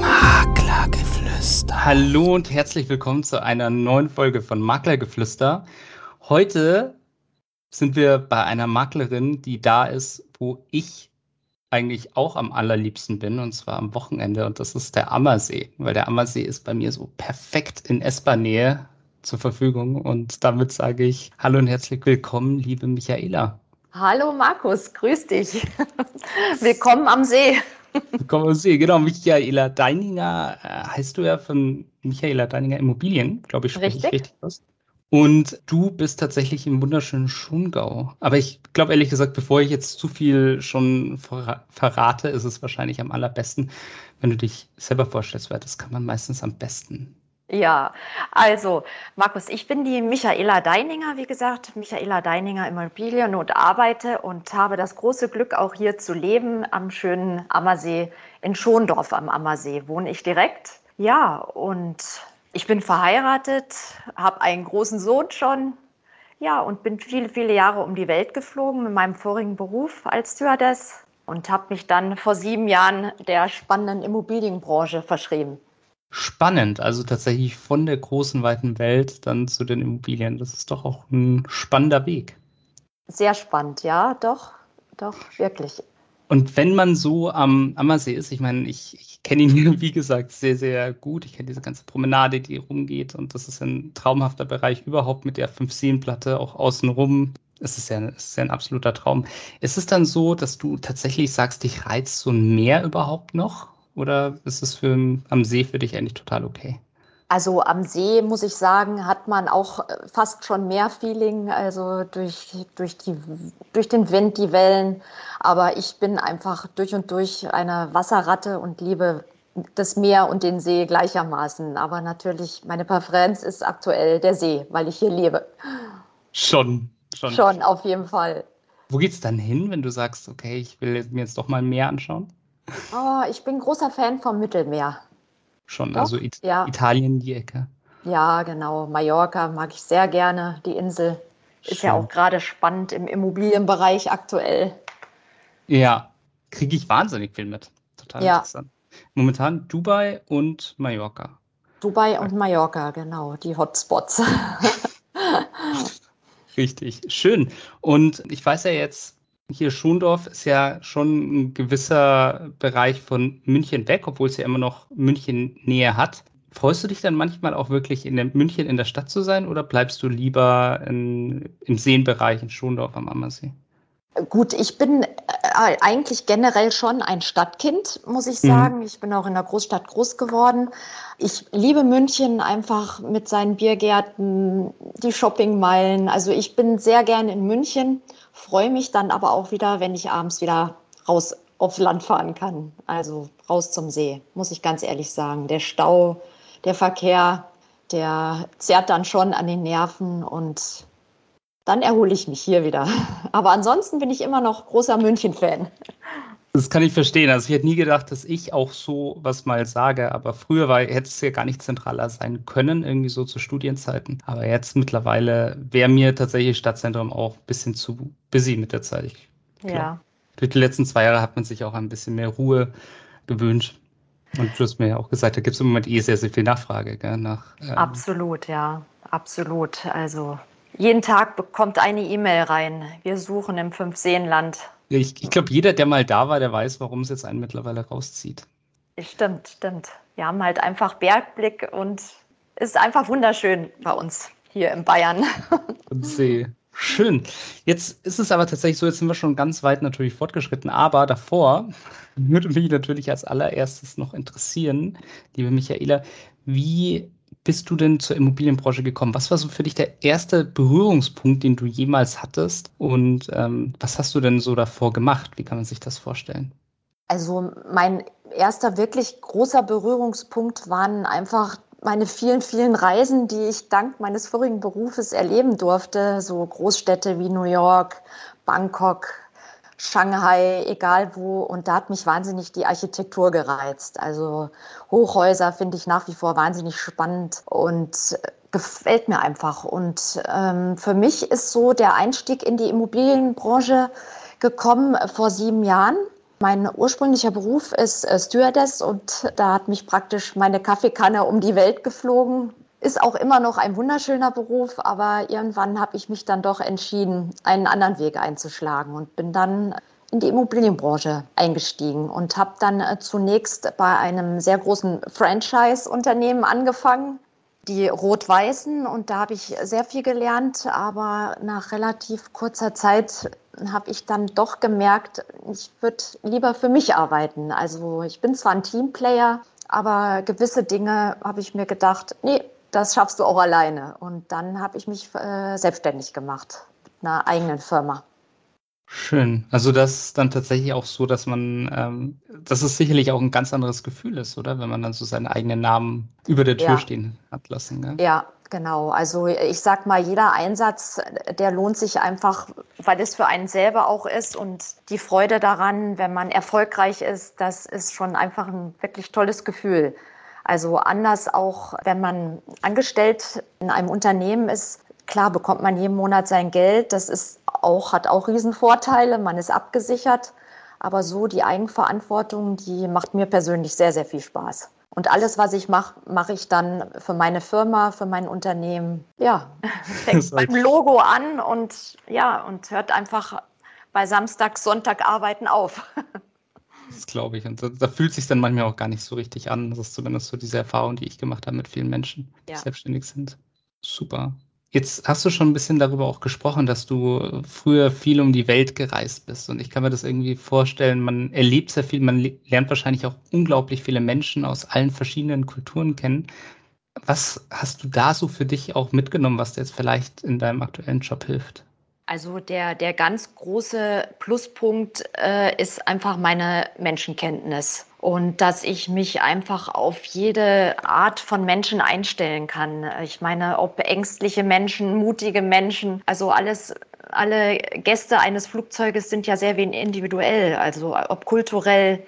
Maklergeflüster. Hallo und herzlich willkommen zu einer neuen Folge von Maklergeflüster. Heute sind wir bei einer Maklerin, die da ist, wo ich eigentlich auch am allerliebsten bin, und zwar am Wochenende, und das ist der Ammersee, weil der Ammersee ist bei mir so perfekt in S-Bahn-Nähe zur Verfügung. Und damit sage ich Hallo und herzlich willkommen, liebe Michaela. Hallo Markus, grüß dich. Willkommen am See. Willkommen See, genau. Michaela Deininger äh, heißt du ja von Michaela Deininger Immobilien, glaube ich, spreche richtig. ich richtig aus. Und du bist tatsächlich im wunderschönen Schongau. Aber ich glaube ehrlich gesagt, bevor ich jetzt zu viel schon verrate, ist es wahrscheinlich am allerbesten, wenn du dich selber vorstellst, weil das kann man meistens am besten. Ja, also Markus, ich bin die Michaela Deininger, wie gesagt, Michaela Deininger Immobilien und arbeite und habe das große Glück, auch hier zu leben am schönen Ammersee in Schondorf am Ammersee. Wohne ich direkt. Ja, und ich bin verheiratet, habe einen großen Sohn schon. Ja, und bin viele, viele Jahre um die Welt geflogen mit meinem vorigen Beruf als Stewardess und habe mich dann vor sieben Jahren der spannenden Immobilienbranche verschrieben. Spannend, also tatsächlich von der großen, weiten Welt dann zu den Immobilien. Das ist doch auch ein spannender Weg. Sehr spannend, ja, doch, doch, wirklich. Und wenn man so am Ammersee ist, ich meine, ich, ich kenne ihn, wie gesagt, sehr, sehr gut. Ich kenne diese ganze Promenade, die rumgeht. Und das ist ein traumhafter Bereich überhaupt mit der 5-Seen-Platte auch außenrum. Es ist, ja, es ist ja ein absoluter Traum. Ist es dann so, dass du tatsächlich sagst, dich reizt so ein Meer überhaupt noch? Oder ist es für, am See für dich eigentlich total okay? Also am See, muss ich sagen, hat man auch äh, fast schon mehr Feeling, also durch, durch, die, durch den Wind, die Wellen. Aber ich bin einfach durch und durch eine Wasserratte und liebe das Meer und den See gleichermaßen. Aber natürlich, meine Präferenz ist aktuell der See, weil ich hier lebe. Schon, schon. Schon, auf jeden Fall. Wo geht es dann hin, wenn du sagst, okay, ich will mir jetzt doch mal mehr anschauen? Oh, ich bin großer Fan vom Mittelmeer schon, Doch? also It ja. Italien die Ecke. Ja, genau. Mallorca mag ich sehr gerne. Die Insel Schön. ist ja auch gerade spannend im Immobilienbereich aktuell. Ja, kriege ich wahnsinnig viel mit. Total ja. interessant. Momentan Dubai und Mallorca. Dubai und Mallorca, genau, die Hotspots. Richtig, schön. Und ich weiß ja jetzt, hier Schondorf ist ja schon ein gewisser Bereich von München weg, obwohl es ja immer noch München Nähe hat. Freust du dich dann manchmal auch wirklich in München in der Stadt zu sein oder bleibst du lieber in, im Seenbereich in Schondorf am Ammersee? Gut, ich bin äh, eigentlich generell schon ein Stadtkind, muss ich sagen. Mhm. Ich bin auch in der Großstadt groß geworden. Ich liebe München einfach mit seinen Biergärten, die Shoppingmeilen. Also ich bin sehr gerne in München freue mich dann aber auch wieder, wenn ich abends wieder raus aufs Land fahren kann. Also raus zum See, muss ich ganz ehrlich sagen. Der Stau, der Verkehr, der zerrt dann schon an den Nerven und dann erhole ich mich hier wieder. Aber ansonsten bin ich immer noch großer München-Fan. Das kann ich verstehen. Also ich hätte nie gedacht, dass ich auch so was mal sage, aber früher war, hätte es ja gar nicht zentraler sein können, irgendwie so zu Studienzeiten. Aber jetzt mittlerweile wäre mir tatsächlich Stadtzentrum auch ein bisschen zu busy mit der Zeit. Ich, ja. Durch die letzten zwei Jahre hat man sich auch ein bisschen mehr Ruhe gewünscht. Und du hast mir ja auch gesagt, da gibt es im Moment eh sehr, sehr viel Nachfrage gell, nach. Ähm absolut, ja, absolut. Also jeden Tag bekommt eine E-Mail rein. Wir suchen im Fünfseenland ich, ich glaube, jeder, der mal da war, der weiß, warum es jetzt einen mittlerweile rauszieht. Stimmt, stimmt. Wir haben halt einfach Bergblick und es ist einfach wunderschön bei uns hier in Bayern. Und See. Schön. Jetzt ist es aber tatsächlich so, jetzt sind wir schon ganz weit natürlich fortgeschritten, aber davor würde mich natürlich als allererstes noch interessieren, liebe Michaela, wie bist du denn zur Immobilienbranche gekommen? Was war so für dich der erste Berührungspunkt, den du jemals hattest? Und ähm, was hast du denn so davor gemacht? Wie kann man sich das vorstellen? Also mein erster wirklich großer Berührungspunkt waren einfach meine vielen, vielen Reisen, die ich dank meines vorigen Berufes erleben durfte. So Großstädte wie New York, Bangkok, Shanghai, egal wo. Und da hat mich wahnsinnig die Architektur gereizt. Also Hochhäuser finde ich nach wie vor wahnsinnig spannend und gefällt mir einfach. Und ähm, für mich ist so der Einstieg in die Immobilienbranche gekommen vor sieben Jahren. Mein ursprünglicher Beruf ist äh, Stewardess und da hat mich praktisch meine Kaffeekanne um die Welt geflogen. Ist auch immer noch ein wunderschöner Beruf, aber irgendwann habe ich mich dann doch entschieden, einen anderen Weg einzuschlagen und bin dann in die Immobilienbranche eingestiegen und habe dann äh, zunächst bei einem sehr großen Franchise-Unternehmen angefangen, die Rot-Weißen. Und da habe ich sehr viel gelernt, aber nach relativ kurzer Zeit habe ich dann doch gemerkt, ich würde lieber für mich arbeiten. Also ich bin zwar ein Teamplayer, aber gewisse Dinge habe ich mir gedacht, nee, das schaffst du auch alleine. Und dann habe ich mich äh, selbstständig gemacht mit einer eigenen Firma. Schön. Also das ist dann tatsächlich auch so, dass man, ähm, dass es sicherlich auch ein ganz anderes Gefühl ist, oder? Wenn man dann so seinen eigenen Namen über der Tür ja. stehen hat lassen. Gell? Ja, genau. Also ich sag mal, jeder Einsatz, der lohnt sich einfach, weil es für einen selber auch ist und die Freude daran, wenn man erfolgreich ist, das ist schon einfach ein wirklich tolles Gefühl. Also anders auch, wenn man angestellt in einem Unternehmen ist, klar bekommt man jeden Monat sein Geld. Das ist auch, hat auch Riesenvorteile. Man ist abgesichert. Aber so die Eigenverantwortung, die macht mir persönlich sehr, sehr viel Spaß. Und alles, was ich mache, mache ich dann für meine Firma, für mein Unternehmen. Ja, fängt beim Logo an und ja, und hört einfach bei Samstag, Sonntag arbeiten auf. Das glaube ich. Und da, da fühlt sich dann manchmal auch gar nicht so richtig an. Das ist zumindest so diese Erfahrung, die ich gemacht habe mit vielen Menschen, die ja. selbstständig sind. Super. Jetzt hast du schon ein bisschen darüber auch gesprochen, dass du früher viel um die Welt gereist bist. Und ich kann mir das irgendwie vorstellen, man erlebt sehr viel, man lernt wahrscheinlich auch unglaublich viele Menschen aus allen verschiedenen Kulturen kennen. Was hast du da so für dich auch mitgenommen, was dir jetzt vielleicht in deinem aktuellen Job hilft? Also der, der ganz große Pluspunkt äh, ist einfach meine Menschenkenntnis und dass ich mich einfach auf jede Art von Menschen einstellen kann. Ich meine, ob ängstliche Menschen, mutige Menschen, also alles alle Gäste eines Flugzeuges sind ja sehr wenig individuell, also ob kulturell,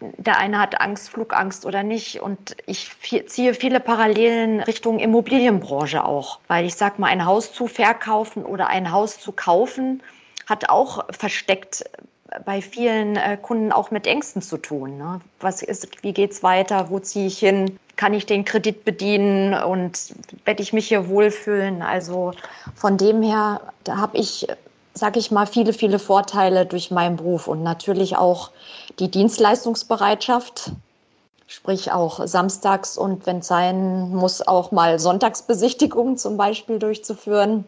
der eine hat Angst, Flugangst oder nicht. Und ich ziehe viele Parallelen Richtung Immobilienbranche auch, weil ich sage mal, ein Haus zu verkaufen oder ein Haus zu kaufen hat auch versteckt bei vielen äh, Kunden auch mit Ängsten zu tun. Ne? Was ist, wie geht's weiter? Wo ziehe ich hin? Kann ich den Kredit bedienen und werde ich mich hier wohlfühlen? Also von dem her, da habe ich sage ich mal, viele, viele Vorteile durch meinen Beruf und natürlich auch die Dienstleistungsbereitschaft, sprich auch samstags und wenn es sein muss, auch mal Sonntagsbesichtigungen zum Beispiel durchzuführen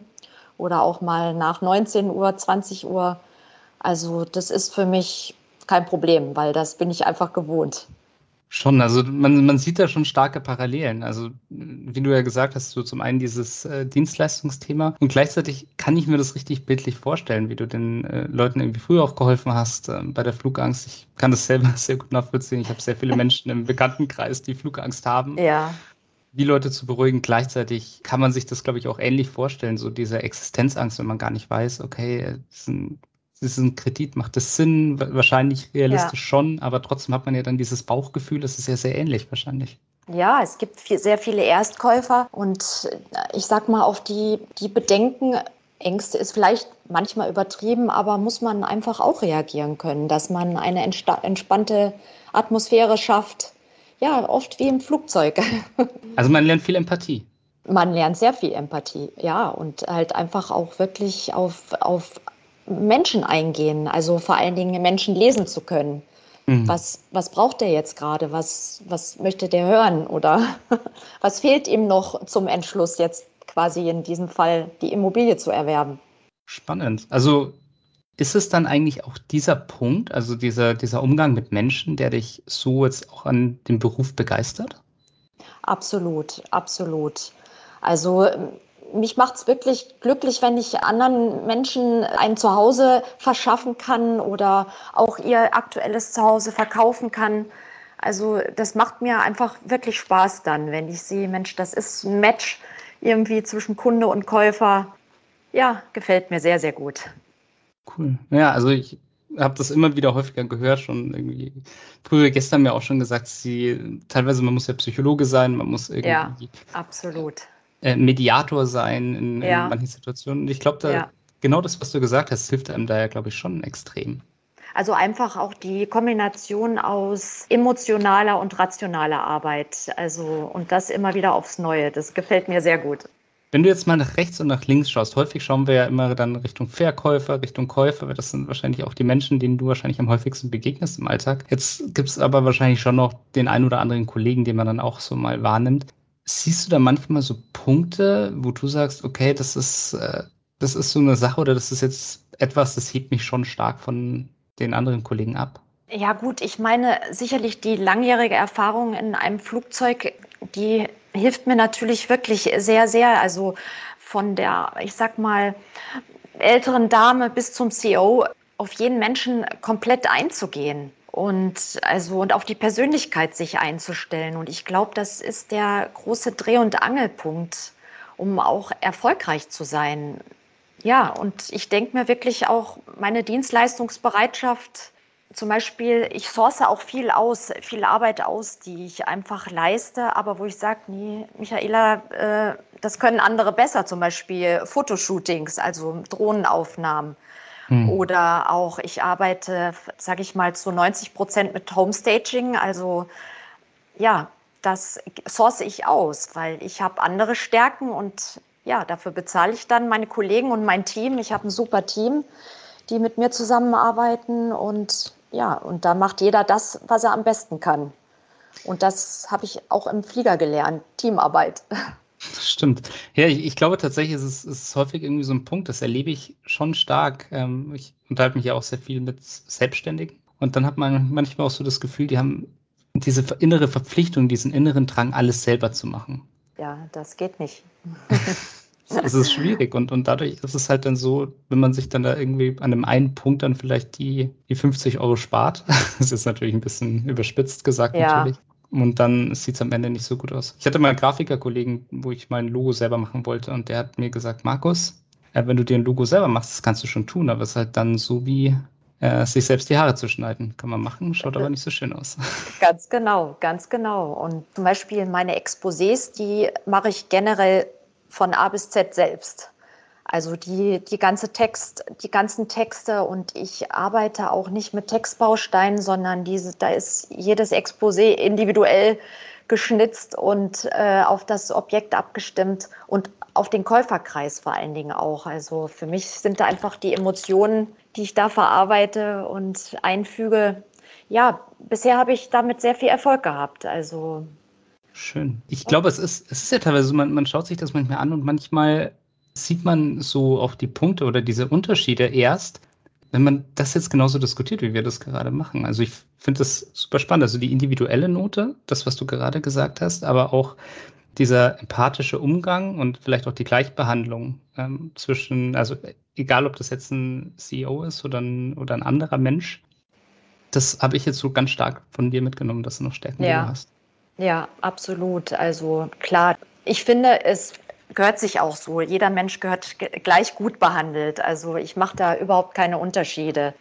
oder auch mal nach 19 Uhr, 20 Uhr. Also das ist für mich kein Problem, weil das bin ich einfach gewohnt. Schon, also man, man sieht da schon starke Parallelen. Also wie du ja gesagt hast, so zum einen dieses äh, Dienstleistungsthema und gleichzeitig kann ich mir das richtig bildlich vorstellen, wie du den äh, Leuten irgendwie früher auch geholfen hast äh, bei der Flugangst. Ich kann das selber sehr gut nachvollziehen. Ich habe sehr viele Menschen im Bekanntenkreis, die Flugangst haben. Ja. Die Leute zu beruhigen. Gleichzeitig kann man sich das, glaube ich, auch ähnlich vorstellen, so diese Existenzangst, wenn man gar nicht weiß, okay, es ist ein ist ein Kredit, macht das Sinn? Wahrscheinlich realistisch ja. schon, aber trotzdem hat man ja dann dieses Bauchgefühl, das ist ja sehr ähnlich wahrscheinlich. Ja, es gibt viel, sehr viele Erstkäufer und äh, ich sag mal, auf die, die Bedenken, Ängste ist vielleicht manchmal übertrieben, aber muss man einfach auch reagieren können, dass man eine entspannte Atmosphäre schafft. Ja, oft wie im Flugzeug. Also man lernt viel Empathie. Man lernt sehr viel Empathie, ja, und halt einfach auch wirklich auf, auf Menschen eingehen, also vor allen Dingen Menschen lesen zu können. Mhm. Was, was braucht der jetzt gerade? Was, was möchte der hören? Oder was fehlt ihm noch zum Entschluss, jetzt quasi in diesem Fall die Immobilie zu erwerben? Spannend. Also ist es dann eigentlich auch dieser Punkt, also dieser, dieser Umgang mit Menschen, der dich so jetzt auch an dem Beruf begeistert? Absolut, absolut. Also mich macht es wirklich glücklich, wenn ich anderen Menschen ein Zuhause verschaffen kann oder auch ihr aktuelles Zuhause verkaufen kann. Also das macht mir einfach wirklich Spaß dann, wenn ich sehe, Mensch, das ist ein Match irgendwie zwischen Kunde und Käufer. Ja, gefällt mir sehr, sehr gut. Cool. Ja, also ich habe das immer wieder häufiger gehört, schon irgendwie frühere gestern mir auch schon gesagt, sie teilweise man muss ja Psychologe sein, man muss irgendwie ja, absolut äh, Mediator sein in, ja. in manchen Situationen. Und ich glaube, da ja. genau das, was du gesagt hast, hilft einem da ja, glaube ich, schon extrem. Also einfach auch die Kombination aus emotionaler und rationaler Arbeit. Also und das immer wieder aufs Neue. Das gefällt mir sehr gut. Wenn du jetzt mal nach rechts und nach links schaust, häufig schauen wir ja immer dann Richtung Verkäufer, Richtung Käufer, weil das sind wahrscheinlich auch die Menschen, denen du wahrscheinlich am häufigsten begegnest im Alltag. Jetzt gibt es aber wahrscheinlich schon noch den einen oder anderen Kollegen, den man dann auch so mal wahrnimmt. Siehst du da manchmal so Punkte, wo du sagst, okay, das ist, äh, das ist so eine Sache oder das ist jetzt etwas, das hebt mich schon stark von den anderen Kollegen ab? Ja gut, ich meine sicherlich die langjährige Erfahrung in einem Flugzeug, die hilft mir natürlich wirklich sehr, sehr. Also von der, ich sag mal, älteren Dame bis zum CEO auf jeden Menschen komplett einzugehen und also und auf die Persönlichkeit sich einzustellen. Und ich glaube, das ist der große Dreh- und Angelpunkt, um auch erfolgreich zu sein. Ja, und ich denke mir wirklich auch meine Dienstleistungsbereitschaft zum Beispiel, ich source auch viel aus, viel Arbeit aus, die ich einfach leiste, aber wo ich sage, nee, Michaela, äh, das können andere besser, zum Beispiel Fotoshootings, also Drohnenaufnahmen. Hm. Oder auch, ich arbeite, sage ich mal, zu 90 Prozent mit Homestaging. Also ja, das source ich aus, weil ich habe andere Stärken und ja, dafür bezahle ich dann meine Kollegen und mein Team. Ich habe ein super Team, die mit mir zusammenarbeiten und ja, und da macht jeder das, was er am besten kann. Und das habe ich auch im Flieger gelernt, Teamarbeit. Stimmt. Ja, ich, ich glaube tatsächlich, ist es ist häufig irgendwie so ein Punkt, das erlebe ich schon stark. Ähm, ich unterhalte mich ja auch sehr viel mit Selbstständigen. Und dann hat man manchmal auch so das Gefühl, die haben diese innere Verpflichtung, diesen inneren Drang, alles selber zu machen. Ja, das geht nicht. es ist schwierig und, und dadurch ist es halt dann so, wenn man sich dann da irgendwie an einem einen Punkt dann vielleicht die, die 50 Euro spart, das ist natürlich ein bisschen überspitzt gesagt ja. natürlich, und dann sieht es am Ende nicht so gut aus. Ich hatte mal einen Grafikerkollegen, wo ich mein Logo selber machen wollte und der hat mir gesagt, Markus, äh, wenn du dir ein Logo selber machst, das kannst du schon tun, aber es ist halt dann so wie äh, sich selbst die Haare zu schneiden. Kann man machen, schaut aber nicht so schön aus. Ganz genau, ganz genau. Und zum Beispiel meine Exposés, die mache ich generell von A bis Z selbst. Also die, die ganze Text, die ganzen Texte und ich arbeite auch nicht mit Textbausteinen, sondern diese, da ist jedes Exposé individuell geschnitzt und äh, auf das Objekt abgestimmt und auf den Käuferkreis vor allen Dingen auch. Also für mich sind da einfach die Emotionen, die ich da verarbeite und einfüge. Ja, bisher habe ich damit sehr viel Erfolg gehabt. Also Schön. Ich glaube, es ist, es ist ja teilweise so, man, man schaut sich das manchmal an und manchmal sieht man so auch die Punkte oder diese Unterschiede erst, wenn man das jetzt genauso diskutiert, wie wir das gerade machen. Also ich finde das super spannend. Also die individuelle Note, das, was du gerade gesagt hast, aber auch dieser empathische Umgang und vielleicht auch die Gleichbehandlung ähm, zwischen, also egal ob das jetzt ein CEO ist oder ein, oder ein anderer Mensch, das habe ich jetzt so ganz stark von dir mitgenommen, dass du noch Stärken ja. hast. Ja, absolut. Also klar, ich finde, es gehört sich auch so. Jeder Mensch gehört gleich gut behandelt. Also ich mache da überhaupt keine Unterschiede.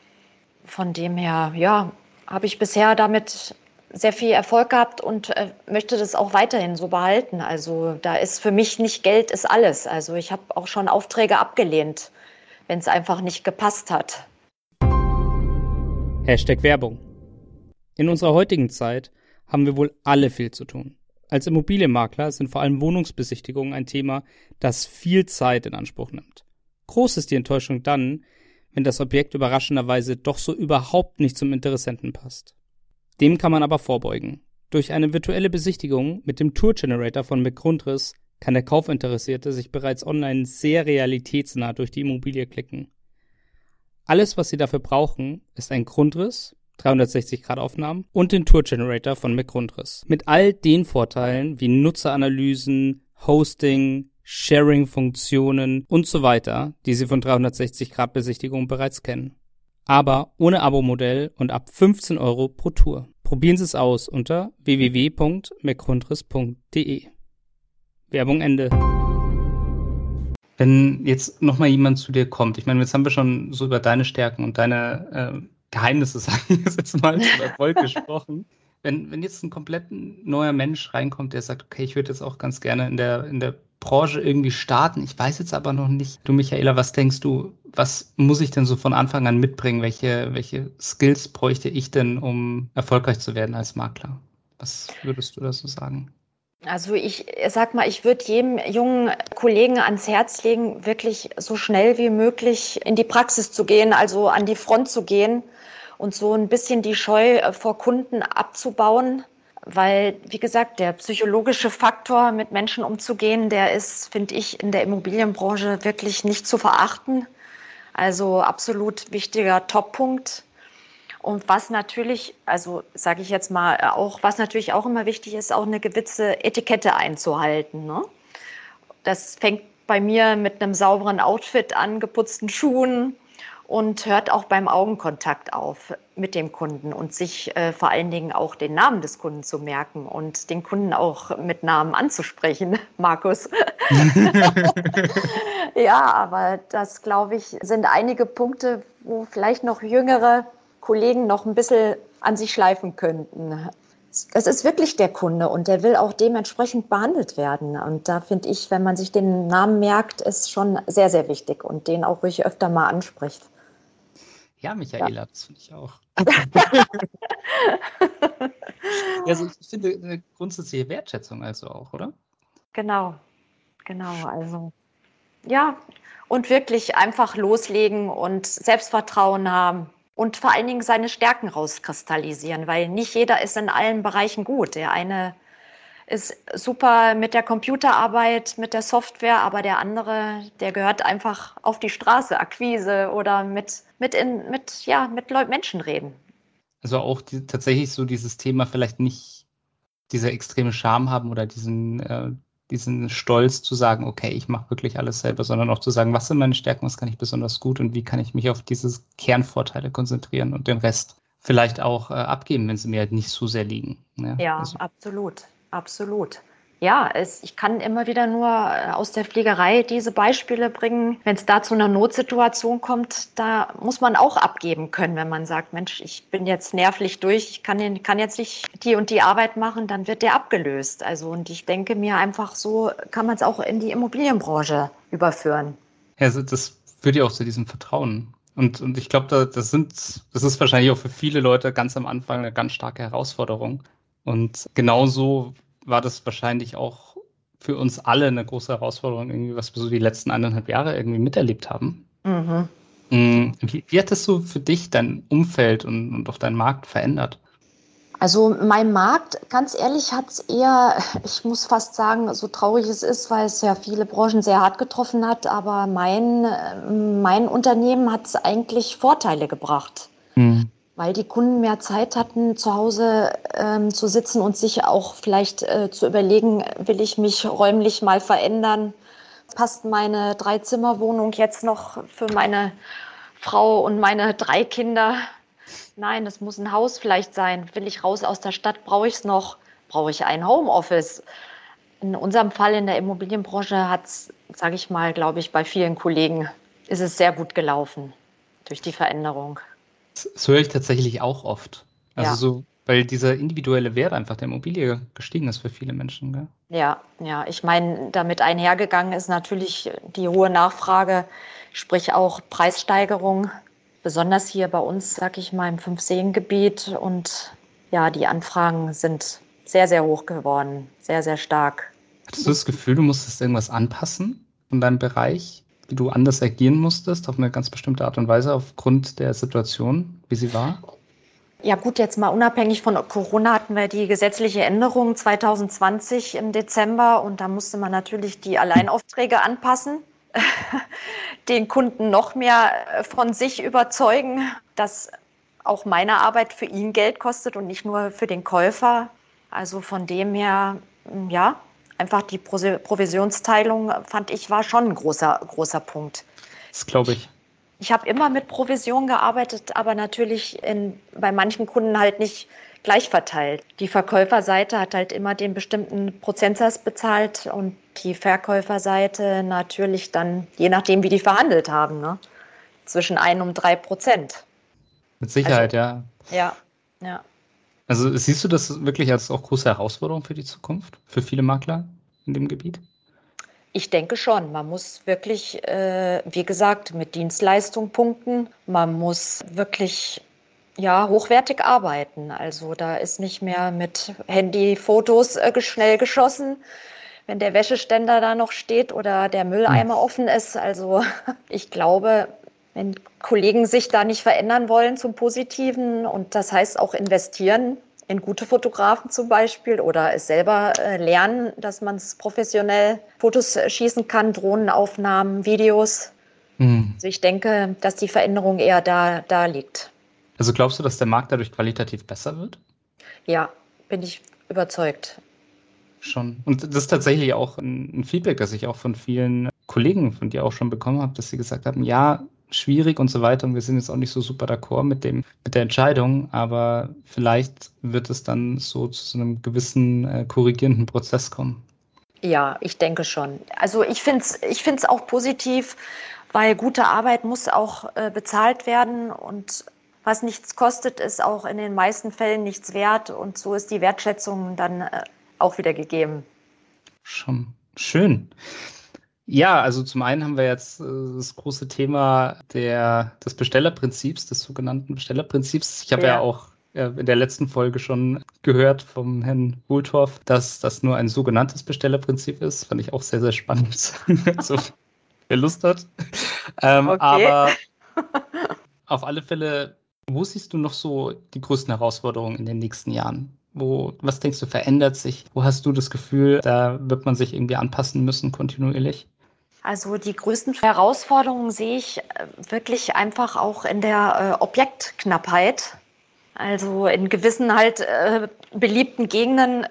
Von dem her, ja, habe ich bisher damit sehr viel Erfolg gehabt und äh, möchte das auch weiterhin so behalten. Also da ist für mich nicht Geld ist alles. Also ich habe auch schon Aufträge abgelehnt, wenn es einfach nicht gepasst hat. Hashtag Werbung. In unserer heutigen Zeit haben wir wohl alle viel zu tun. Als Immobilienmakler sind vor allem Wohnungsbesichtigungen ein Thema, das viel Zeit in Anspruch nimmt. Groß ist die Enttäuschung dann, wenn das Objekt überraschenderweise doch so überhaupt nicht zum Interessenten passt. Dem kann man aber vorbeugen. Durch eine virtuelle Besichtigung mit dem Tour Generator von McGrundriss kann der Kaufinteressierte sich bereits online sehr realitätsnah durch die Immobilie klicken. Alles, was Sie dafür brauchen, ist ein Grundriss, 360 Grad Aufnahmen und den Tour Generator von McGrundriss. Mit all den Vorteilen wie Nutzeranalysen, Hosting, Sharing-Funktionen und so weiter, die Sie von 360 Grad Besichtigung bereits kennen. Aber ohne Abo-Modell und ab 15 Euro pro Tour. Probieren Sie es aus unter www.mcgrundriss.de. Werbung Ende. Wenn jetzt nochmal jemand zu dir kommt, ich meine, jetzt haben wir schon so über deine Stärken und deine äh, Geheimnisse, sagen wir jetzt mal, zum Erfolg gesprochen. Wenn, wenn jetzt ein komplett neuer Mensch reinkommt, der sagt, okay, ich würde jetzt auch ganz gerne in der, in der Branche irgendwie starten. Ich weiß jetzt aber noch nicht. Du, Michaela, was denkst du, was muss ich denn so von Anfang an mitbringen? Welche, welche Skills bräuchte ich denn, um erfolgreich zu werden als Makler? Was würdest du dazu sagen? Also ich sag mal, ich würde jedem jungen Kollegen ans Herz legen, wirklich so schnell wie möglich in die Praxis zu gehen, also an die Front zu gehen und so ein bisschen die Scheu vor Kunden abzubauen weil, wie gesagt, der psychologische Faktor, mit Menschen umzugehen, der ist, finde ich, in der Immobilienbranche wirklich nicht zu verachten. Also absolut wichtiger Toppunkt. Und was natürlich, also sage ich jetzt mal auch, was natürlich auch immer wichtig ist, auch eine gewisse Etikette einzuhalten. Ne? Das fängt bei mir mit einem sauberen Outfit an, geputzten Schuhen, und hört auch beim Augenkontakt auf mit dem Kunden und sich äh, vor allen Dingen auch den Namen des Kunden zu merken und den Kunden auch mit Namen anzusprechen, Markus. ja, aber das, glaube ich, sind einige Punkte, wo vielleicht noch jüngere Kollegen noch ein bisschen an sich schleifen könnten. Es ist wirklich der Kunde und der will auch dementsprechend behandelt werden. Und da finde ich, wenn man sich den Namen merkt, ist schon sehr, sehr wichtig und den auch ruhig öfter mal anspricht. Ja, Michaela, ja. das finde ich auch. also ich finde eine grundsätzliche Wertschätzung also auch, oder? Genau, genau. Also ja, und wirklich einfach loslegen und Selbstvertrauen haben und vor allen Dingen seine Stärken rauskristallisieren, weil nicht jeder ist in allen Bereichen gut. Der eine ist super mit der Computerarbeit, mit der Software, aber der andere, der gehört einfach auf die Straße, Akquise oder mit, mit, in, mit, ja, mit Menschen reden. Also auch die, tatsächlich so dieses Thema vielleicht nicht diese extreme Scham haben oder diesen, äh, diesen Stolz zu sagen, okay, ich mache wirklich alles selber, sondern auch zu sagen, was sind meine Stärken, was kann ich besonders gut und wie kann ich mich auf diese Kernvorteile konzentrieren und den Rest vielleicht auch äh, abgeben, wenn sie mir halt nicht so sehr liegen. Ja, ne? ja also. absolut absolut. Ja, es, ich kann immer wieder nur äh, aus der Fliegerei diese Beispiele bringen. Wenn es da zu einer Notsituation kommt, da muss man auch abgeben können, wenn man sagt, Mensch, ich bin jetzt nervlich durch, ich kann, kann jetzt nicht die und die Arbeit machen, dann wird der abgelöst. Also und ich denke mir einfach so, kann man es auch in die Immobilienbranche überführen. Ja, also das führt ja auch zu diesem Vertrauen. Und, und ich glaube, da, das sind, das ist wahrscheinlich auch für viele Leute ganz am Anfang eine ganz starke Herausforderung. Und genauso war das wahrscheinlich auch für uns alle eine große Herausforderung, irgendwie, was wir so die letzten eineinhalb Jahre irgendwie miterlebt haben. Mhm. Mm, wie, wie hat das so für dich dein Umfeld und, und auch deinen Markt verändert? Also mein Markt, ganz ehrlich, hat es eher, ich muss fast sagen, so traurig es ist, weil es ja viele Branchen sehr hart getroffen hat, aber mein, mein Unternehmen hat es eigentlich Vorteile gebracht. Mhm weil die Kunden mehr Zeit hatten, zu Hause ähm, zu sitzen und sich auch vielleicht äh, zu überlegen, will ich mich räumlich mal verändern? Passt meine Dreizimmerwohnung jetzt noch für meine Frau und meine drei Kinder? Nein, es muss ein Haus vielleicht sein. Will ich raus aus der Stadt? Brauche ich es noch? Brauche ich ein Homeoffice? In unserem Fall in der Immobilienbranche hat es, sage ich mal, glaube ich, bei vielen Kollegen ist es sehr gut gelaufen durch die Veränderung. Das höre ich tatsächlich auch oft. Also ja. so, weil dieser individuelle Wert einfach der Immobilie gestiegen ist für viele Menschen. Gell? Ja, ja. Ich meine, damit einhergegangen ist natürlich die hohe Nachfrage, sprich auch Preissteigerung, besonders hier bei uns, sag ich mal, im Fünfseengebiet. Und ja, die Anfragen sind sehr, sehr hoch geworden, sehr, sehr stark. Hattest du das Gefühl, du musstest irgendwas anpassen in deinem Bereich? Du anders agieren musstest, auf eine ganz bestimmte Art und Weise aufgrund der Situation, wie sie war? Ja gut, jetzt mal unabhängig von Corona hatten wir die gesetzliche Änderung 2020 im Dezember und da musste man natürlich die Alleinaufträge anpassen, den Kunden noch mehr von sich überzeugen, dass auch meine Arbeit für ihn Geld kostet und nicht nur für den Käufer. Also von dem her, ja, einfach die Provisionsteilung, fand ich, war schon ein großer, großer Punkt. Das glaube ich. Ich habe immer mit Provision gearbeitet, aber natürlich in, bei manchen Kunden halt nicht gleich verteilt. Die Verkäuferseite hat halt immer den bestimmten Prozentsatz bezahlt und die Verkäuferseite natürlich dann, je nachdem, wie die verhandelt haben, ne? zwischen ein und drei Prozent. Mit Sicherheit, also, ja. Ja, ja. Also siehst du das wirklich als auch große Herausforderung für die Zukunft, für viele Makler in dem Gebiet? Ich denke schon. Man muss wirklich, äh, wie gesagt, mit Dienstleistung punkten. Man muss wirklich ja, hochwertig arbeiten. Also da ist nicht mehr mit Handyfotos äh, schnell geschossen, wenn der Wäscheständer da noch steht oder der Mülleimer hm. offen ist. Also ich glaube, wenn Kollegen sich da nicht verändern wollen zum Positiven und das heißt auch investieren in gute Fotografen zum Beispiel oder es selber äh, lernen, dass man es professionell Fotos schießen kann, Drohnenaufnahmen, Videos. Mhm. Also ich denke, dass die Veränderung eher da, da liegt. Also glaubst du, dass der Markt dadurch qualitativ besser wird? Ja, bin ich überzeugt. Schon. Und das ist tatsächlich auch ein, Feedback, das ich auch von vielen Kollegen von dir auch schon bekommen habe, dass sie gesagt haben, ja, schwierig und so weiter und wir sind jetzt auch nicht so super d'accord mit dem mit der Entscheidung, aber vielleicht wird es dann so zu so einem gewissen äh, korrigierenden Prozess kommen. Ja, ich denke schon. Also ich finde es ich find's auch positiv, weil gute Arbeit muss auch äh, bezahlt werden und was nichts kostet, ist auch in den meisten Fällen nichts wert und so ist die Wertschätzung dann äh, auch wieder gegeben. Schon schön. Ja, also zum einen haben wir jetzt äh, das große Thema der, des Bestellerprinzips, des sogenannten Bestellerprinzips. Ich habe ja. ja auch äh, in der letzten Folge schon gehört vom Herrn Wultorf, dass das nur ein sogenanntes Bestellerprinzip ist. Fand ich auch sehr, sehr spannend. also, wer Lust hat. Ähm, okay. Aber auf alle Fälle, wo siehst du noch so die größten Herausforderungen in den nächsten Jahren? Wo, was denkst du, verändert sich? Wo hast du das Gefühl, da wird man sich irgendwie anpassen müssen kontinuierlich? Also die größten Herausforderungen sehe ich äh, wirklich einfach auch in der äh, Objektknappheit. Also in gewissen halt äh, beliebten Gegenden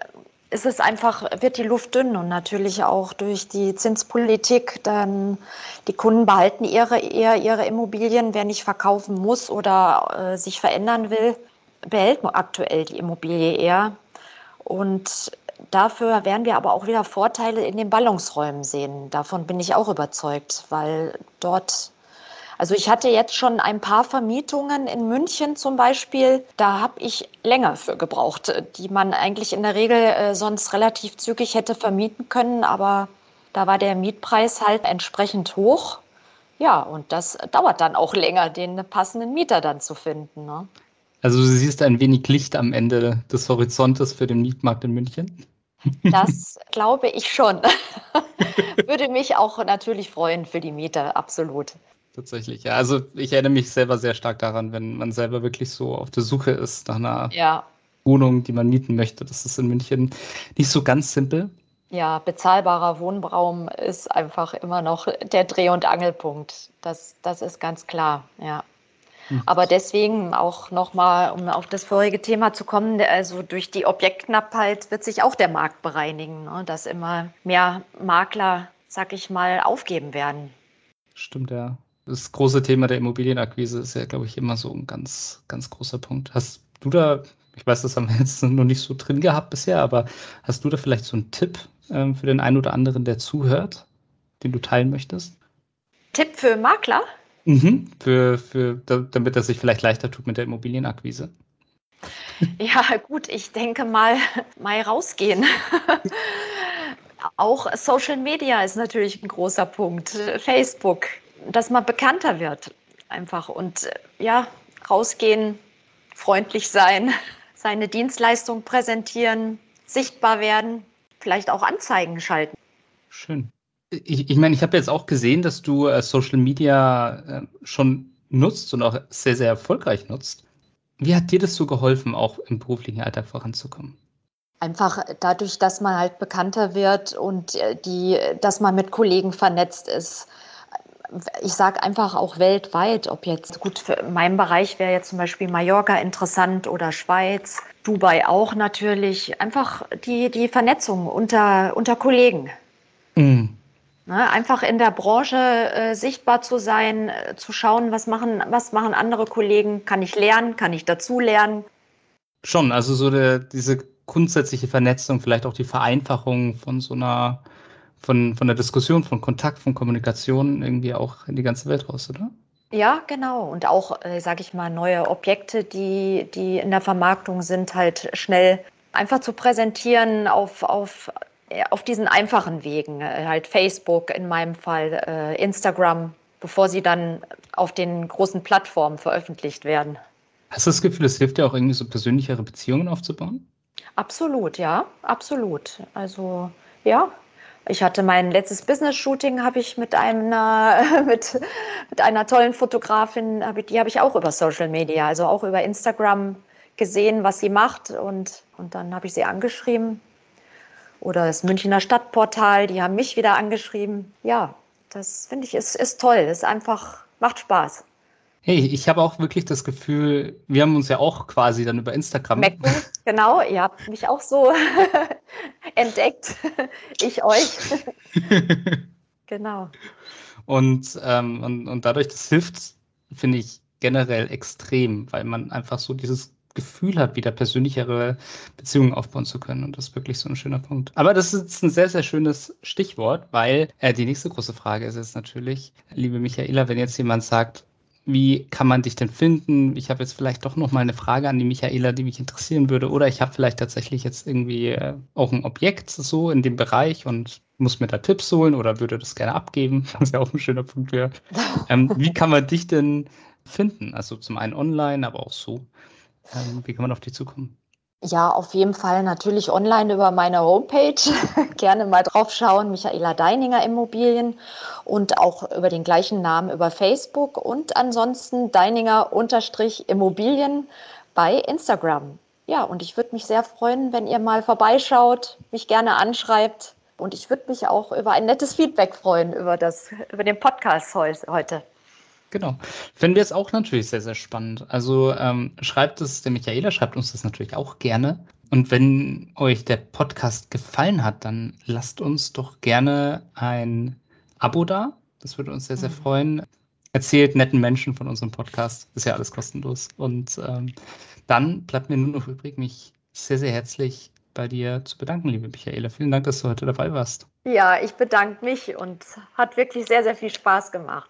ist es einfach, wird die Luft dünn und natürlich auch durch die Zinspolitik dann die Kunden behalten ihre, eher ihre Immobilien. Wer nicht verkaufen muss oder sich verändern will, behält aktuell die Immobilie eher. Und Dafür werden wir aber auch wieder Vorteile in den Ballungsräumen sehen. Davon bin ich auch überzeugt, weil dort, also ich hatte jetzt schon ein paar Vermietungen in München zum Beispiel, da habe ich länger für gebraucht, die man eigentlich in der Regel äh, sonst relativ zügig hätte vermieten können, aber da war der Mietpreis halt entsprechend hoch. Ja, und das dauert dann auch länger, den passenden Mieter dann zu finden. Ne? Also du siehst ein wenig Licht am Ende des Horizontes für den Mietmarkt in München? Das glaube ich schon. Würde mich auch natürlich freuen für die Mieter, absolut. Tatsächlich, ja. Also ich erinnere mich selber sehr stark daran, wenn man selber wirklich so auf der Suche ist nach einer ja. Wohnung, die man mieten möchte. Das ist in München nicht so ganz simpel. Ja, bezahlbarer Wohnraum ist einfach immer noch der Dreh- und Angelpunkt. Das, das ist ganz klar, ja. Mhm. Aber deswegen auch nochmal, um auf das vorige Thema zu kommen, also durch die Objektknappheit wird sich auch der Markt bereinigen, ne? dass immer mehr Makler, sag ich mal, aufgeben werden. Stimmt, ja. Das große Thema der Immobilienakquise ist ja, glaube ich, immer so ein ganz, ganz großer Punkt. Hast du da, ich weiß, das haben wir jetzt noch nicht so drin gehabt bisher, aber hast du da vielleicht so einen Tipp ähm, für den einen oder anderen, der zuhört, den du teilen möchtest? Tipp für Makler? Mhm, für, für, damit das sich vielleicht leichter tut mit der Immobilienakquise. Ja, gut, ich denke mal, mal rausgehen. Auch Social Media ist natürlich ein großer Punkt. Facebook, dass man bekannter wird einfach und ja, rausgehen, freundlich sein, seine Dienstleistung präsentieren, sichtbar werden, vielleicht auch Anzeigen schalten. Schön. Ich, ich meine, ich habe jetzt auch gesehen, dass du äh, Social Media äh, schon nutzt und auch sehr, sehr erfolgreich nutzt. Wie hat dir das so geholfen, auch im beruflichen Alltag voranzukommen? Einfach dadurch, dass man halt bekannter wird und äh, die, dass man mit Kollegen vernetzt ist. Ich sage einfach auch weltweit, ob jetzt, gut, für meinen Bereich wäre jetzt zum Beispiel Mallorca interessant oder Schweiz, Dubai auch natürlich. Einfach die, die Vernetzung unter, unter Kollegen. Mhm. Ne, einfach in der Branche äh, sichtbar zu sein, äh, zu schauen, was machen, was machen andere Kollegen, kann ich lernen, kann ich dazu lernen. Schon, also so der, diese grundsätzliche Vernetzung, vielleicht auch die Vereinfachung von so einer, von, von der Diskussion, von Kontakt, von Kommunikation irgendwie auch in die ganze Welt raus, oder? Ja, genau. Und auch, äh, sage ich mal, neue Objekte, die, die in der Vermarktung sind, halt schnell einfach zu präsentieren auf, auf auf diesen einfachen Wegen, äh, halt Facebook in meinem Fall, äh, Instagram, bevor sie dann auf den großen Plattformen veröffentlicht werden. Hast du das Gefühl, es hilft dir auch irgendwie so persönlichere Beziehungen aufzubauen? Absolut, ja, absolut. Also ja, ich hatte mein letztes Business-Shooting, habe ich mit einer, mit, mit einer tollen Fotografin, die habe ich auch über Social Media, also auch über Instagram gesehen, was sie macht. Und, und dann habe ich sie angeschrieben. Oder das Münchner Stadtportal, die haben mich wieder angeschrieben. Ja, das finde ich ist, ist toll. Es ist einfach, macht Spaß. Hey, ich habe auch wirklich das Gefühl, wir haben uns ja auch quasi dann über Instagram. Mecken, genau, ihr habt mich auch so entdeckt. ich euch. genau. Und, ähm, und, und dadurch, das hilft, finde ich, generell extrem, weil man einfach so dieses Gefühl hat, wieder persönlichere Beziehungen aufbauen zu können. Und das ist wirklich so ein schöner Punkt. Aber das ist ein sehr, sehr schönes Stichwort, weil äh, die nächste große Frage ist jetzt natürlich, liebe Michaela, wenn jetzt jemand sagt, wie kann man dich denn finden? Ich habe jetzt vielleicht doch noch mal eine Frage an die Michaela, die mich interessieren würde. Oder ich habe vielleicht tatsächlich jetzt irgendwie äh, auch ein Objekt so in dem Bereich und muss mir da Tipps holen oder würde das gerne abgeben, was ja auch ein schöner Punkt wäre. Ähm, wie kann man dich denn finden? Also zum einen online, aber auch so. Ähm, wie kann man auf dich zukommen? Ja, auf jeden Fall natürlich online über meine Homepage. Gerne mal drauf schauen, Michaela Deininger Immobilien und auch über den gleichen Namen über Facebook und ansonsten Deininger-Immobilien bei Instagram. Ja, und ich würde mich sehr freuen, wenn ihr mal vorbeischaut, mich gerne anschreibt. Und ich würde mich auch über ein nettes Feedback freuen über, das, über den Podcast heute. Genau. Finden wir es auch natürlich sehr, sehr spannend. Also ähm, schreibt es, der Michaela schreibt uns das natürlich auch gerne. Und wenn euch der Podcast gefallen hat, dann lasst uns doch gerne ein Abo da. Das würde uns sehr, sehr mhm. freuen. Erzählt netten Menschen von unserem Podcast. Ist ja alles kostenlos. Und ähm, dann bleibt mir nur noch übrig, mich sehr, sehr herzlich bei dir zu bedanken, liebe Michaela. Vielen Dank, dass du heute dabei warst. Ja, ich bedanke mich und hat wirklich sehr, sehr viel Spaß gemacht.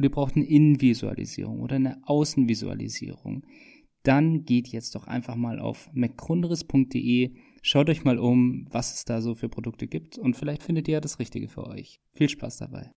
oder ihr braucht eine Innenvisualisierung oder eine Außenvisualisierung, dann geht jetzt doch einfach mal auf mcgrundriss.de, schaut euch mal um, was es da so für Produkte gibt und vielleicht findet ihr ja das Richtige für euch. Viel Spaß dabei.